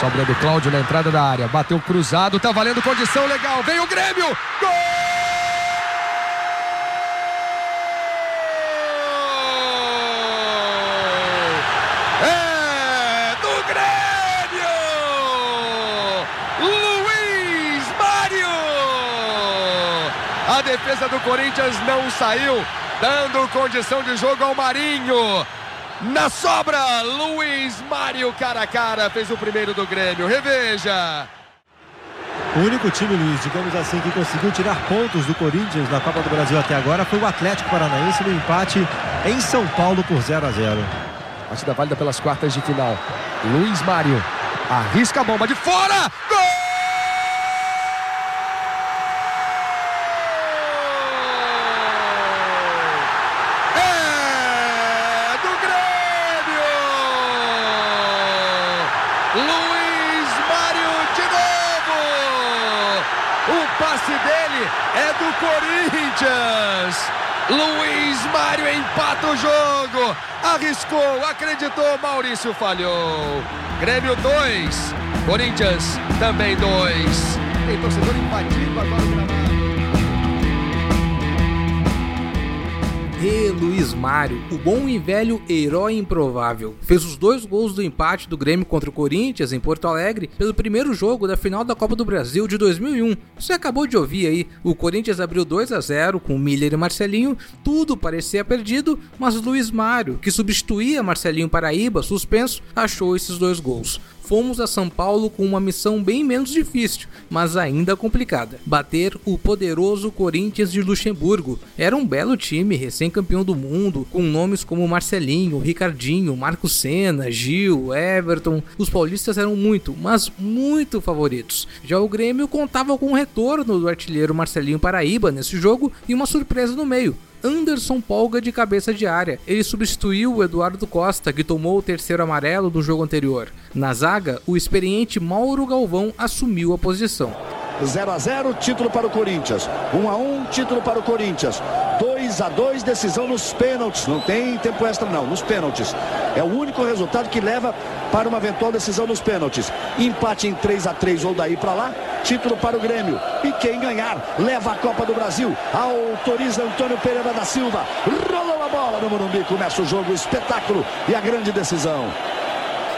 Sobrando Cláudio na entrada da área. Bateu cruzado, tá valendo condição legal. Vem o Grêmio! Gol! É do Grêmio! Luiz Mário! A defesa do Corinthians não saiu, dando condição de jogo ao Marinho. Na sobra, Luiz Mário cara a cara fez o primeiro do Grêmio. Reveja. O único time, Luiz, digamos assim, que conseguiu tirar pontos do Corinthians na Copa do Brasil até agora foi o Atlético Paranaense no empate em São Paulo por 0 a 0. Partida válida pelas quartas de final. Luiz Mário arrisca a bomba de fora. Gol! É do Grêmio! Luiz Mário de novo! O passe dele é do Corinthians! Luiz Mário empata o jogo. Arriscou, acreditou, Maurício falhou. Grêmio 2, Corinthians também 2. Tem torcedor invadindo agora o gramado. E Luiz Mário, o bom e velho herói improvável, fez os dois gols do empate do Grêmio contra o Corinthians em Porto Alegre pelo primeiro jogo da final da Copa do Brasil de 2001. Você acabou de ouvir aí, o Corinthians abriu 2 a 0 com Miller e Marcelinho, tudo parecia perdido, mas Luiz Mário, que substituía Marcelinho Paraíba, suspenso, achou esses dois gols fomos a São Paulo com uma missão bem menos difícil, mas ainda complicada: bater o poderoso Corinthians de Luxemburgo. Era um belo time, recém-campeão do mundo, com nomes como Marcelinho, Ricardinho, Marco Senna, Gil, Everton. Os paulistas eram muito, mas muito favoritos. Já o Grêmio contava com o retorno do artilheiro Marcelinho Paraíba nesse jogo e uma surpresa no meio. Anderson Polga de cabeça de área. Ele substituiu o Eduardo Costa, que tomou o terceiro amarelo do jogo anterior. Na zaga, o experiente Mauro Galvão assumiu a posição. 0 a 0 título para o Corinthians. 1 a 1 título para o Corinthians. 2 a 2 decisão nos pênaltis. Não tem tempo extra, não, nos pênaltis. É o único resultado que leva para uma eventual decisão nos pênaltis. Empate em 3 a 3 ou daí para lá. Título para o Grêmio. E quem ganhar leva a Copa do Brasil. Autoriza Antônio Pereira da Silva. Rolou a bola no Morumbi. Começa o jogo, o espetáculo e a grande decisão.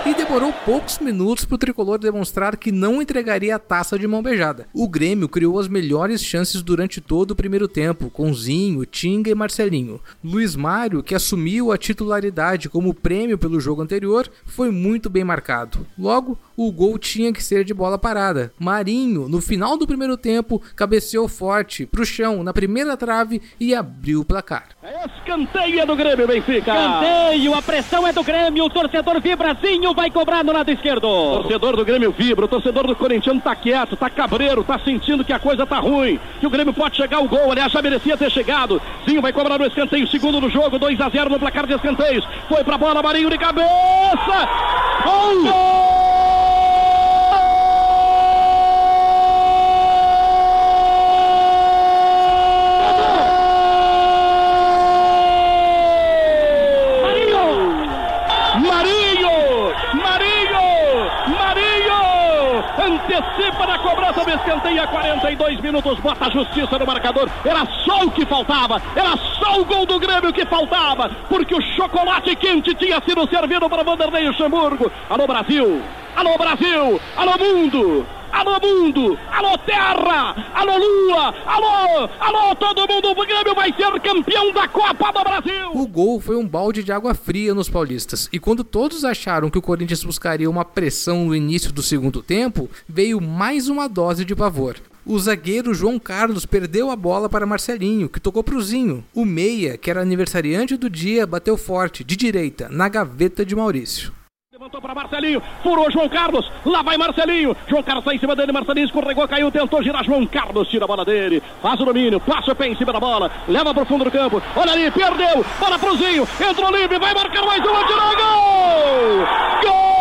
E demorou poucos minutos para o tricolor demonstrar que não entregaria a taça de mão beijada. O Grêmio criou as melhores chances durante todo o primeiro tempo, com Zinho, Tinga e Marcelinho. Luiz Mário, que assumiu a titularidade como prêmio pelo jogo anterior, foi muito bem marcado. Logo, o gol tinha que ser de bola parada. Marinho, no final do primeiro tempo, cabeceou forte para o chão na primeira trave e abriu o placar. Escanteio é do Grêmio, Benfica. Escanteio, a pressão é do Grêmio, o torcedor vibrazinho vai cobrar no lado esquerdo. Torcedor do Grêmio vibra, o torcedor do Corinthians tá quieto, tá cabreiro, tá sentindo que a coisa tá ruim, que o Grêmio pode chegar ao gol, aliás, já merecia ter chegado. Zinho vai cobrar no escanteio, segundo no jogo, 2 a 0 no placar de escanteios. Foi pra bola, Marinho de cabeça. Gol! gol! Antecipa na cobrança do escanteio a 42 minutos, bota a justiça no marcador. Era só o que faltava, era só o gol do Grêmio que faltava, porque o chocolate quente tinha sido servido para Vanderlei Luxemburgo. Alô Brasil, alô Brasil, alô mundo. Alô mundo, alô terra, alô lua, alô, alô todo mundo, o Grêmio vai ser campeão da Copa do Brasil. O gol foi um balde de água fria nos paulistas. E quando todos acharam que o Corinthians buscaria uma pressão no início do segundo tempo, veio mais uma dose de pavor. O zagueiro João Carlos perdeu a bola para Marcelinho, que tocou pro Zinho. O meia, que era aniversariante do dia, bateu forte, de direita, na gaveta de Maurício. Levantou para Marcelinho, furou João Carlos, lá vai Marcelinho. João Carlos está em cima dele, Marcelinho escorregou, caiu, tentou girar. João Carlos tira a bola dele, faz o domínio, passa o pé em cima da bola, leva para o fundo do campo. Olha ali, perdeu, bola pro Zinho, entrou livre, vai marcar mais uma, tirou gol! Gol!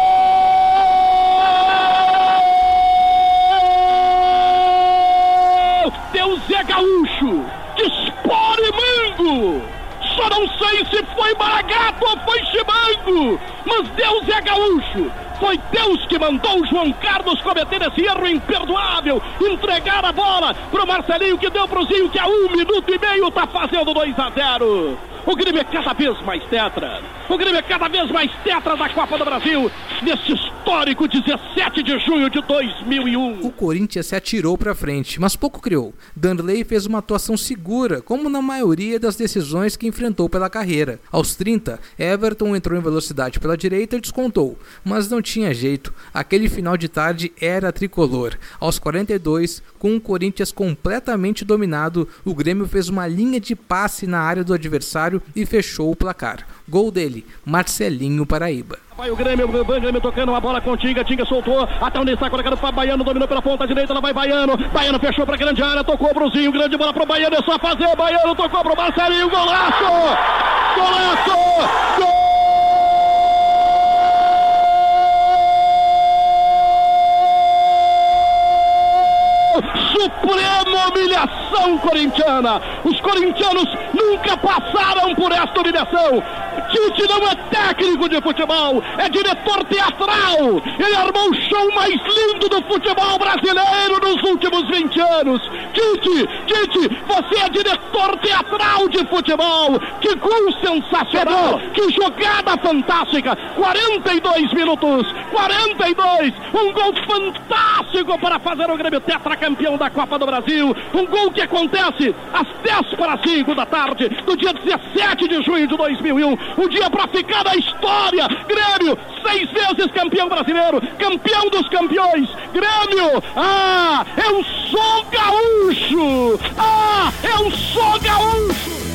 Deus é gaúcho, dispore mango! Só não sei se foi Maragato ou foi Chimão! frango! Mas Deus é gaúcho! Foi Deus que mandou o João Carlos cometer esse erro imperdoável, entregar a bola pro Marcelinho que deu pro Zinho que a um minuto e meio tá fazendo 2 a 0. O Grêmio é cada vez mais tetra. O Grêmio é cada vez mais tetra da Copa do Brasil nesse histórico 17 de junho de 2001. O Corinthians se atirou para frente, mas pouco criou. Danley fez uma atuação segura, como na maioria das decisões que enfrentou pela carreira. Aos 30, Everton entrou em velocidade pela direita e descontou, mas não tinha jeito. Aquele final de tarde era tricolor. Aos 42, com o Corinthians completamente dominado, o Grêmio fez uma linha de passe na área do adversário e fechou o placar. Gol dele, Marcelinho Paraíba. Vai o Grêmio, o Grêmio tocando uma bola com Tinga, Tinga soltou, até onde está colocando para Baiano, dominou pela ponta direita, ela vai Baiano, Baiano fechou para grande área, tocou Bruzinho, grande bola para o Baiano, é só fazer, Baiano tocou para o Marcelinho, golaço! Golaço! Gol! Suprema humilhação corintiana. Os corintianos nunca passaram por esta humilhação. Tite não é de futebol, é diretor teatral. Ele armou o show mais lindo do futebol brasileiro nos últimos 20 anos. Tite, Tite, você é diretor teatral de futebol. Que gol sensacional, que jogada fantástica. 42 minutos, 42, um gol fantástico para fazer o Grêmio tetracampeão da Copa do Brasil. Um gol que acontece às 10 para 5 da tarde do dia 17 de junho de 2001 um dia para ficar na história. Grêmio, seis vezes campeão brasileiro, campeão dos campeões. Grêmio, ah, é um só gaúcho. Ah, é um só gaúcho.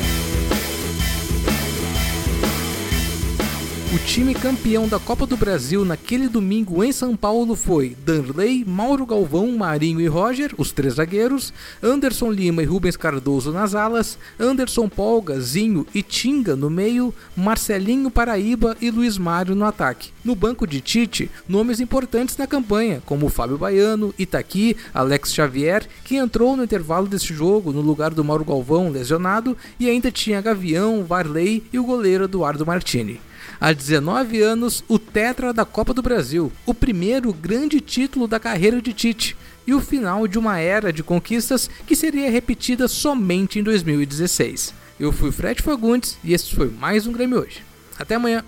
O time campeão da Copa do Brasil naquele domingo em São Paulo foi Danley, Mauro Galvão, Marinho e Roger, os três zagueiros, Anderson Lima e Rubens Cardoso nas alas, Anderson Polga, Zinho e Tinga no meio, Marcelinho Paraíba e Luiz Mário no ataque. No banco de Tite, nomes importantes na campanha, como Fábio Baiano, Itaqui, Alex Xavier, que entrou no intervalo desse jogo no lugar do Mauro Galvão lesionado, e ainda tinha Gavião, Varley e o goleiro Eduardo Martini. Há 19 anos, o tetra da Copa do Brasil, o primeiro grande título da carreira de Tite e o final de uma era de conquistas que seria repetida somente em 2016. Eu fui Fred Fagundes e esse foi mais um Grêmio hoje. Até amanhã.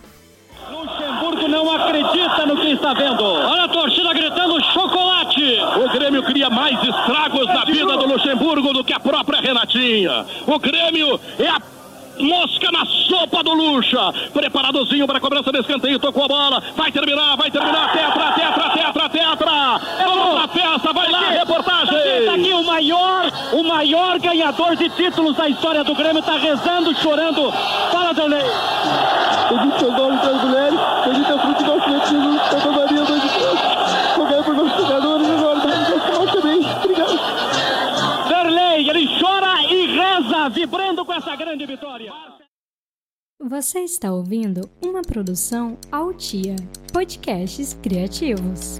Luxemburgo não acredita no que está vendo. Olha a torcida gritando chocolate. O Grêmio cria mais estragos na vida do Luxemburgo do que a própria Renatinha. O Grêmio é a Mosca na sopa do Lucha. Preparadozinho para a cobrança desse escanteio. Tocou a bola. Vai terminar, vai terminar. Tetra, tetra, tetra, tetra. Vamos pra festa. Vai lá, reportagem. Está aqui o maior, o maior ganhador de títulos da história do Grêmio. Está rezando, chorando. Fala, Danley. Acredito seu nome, Pedro Guilherme. Acredito no essa grande vitória. Você está ouvindo uma produção Altia Podcasts Criativos.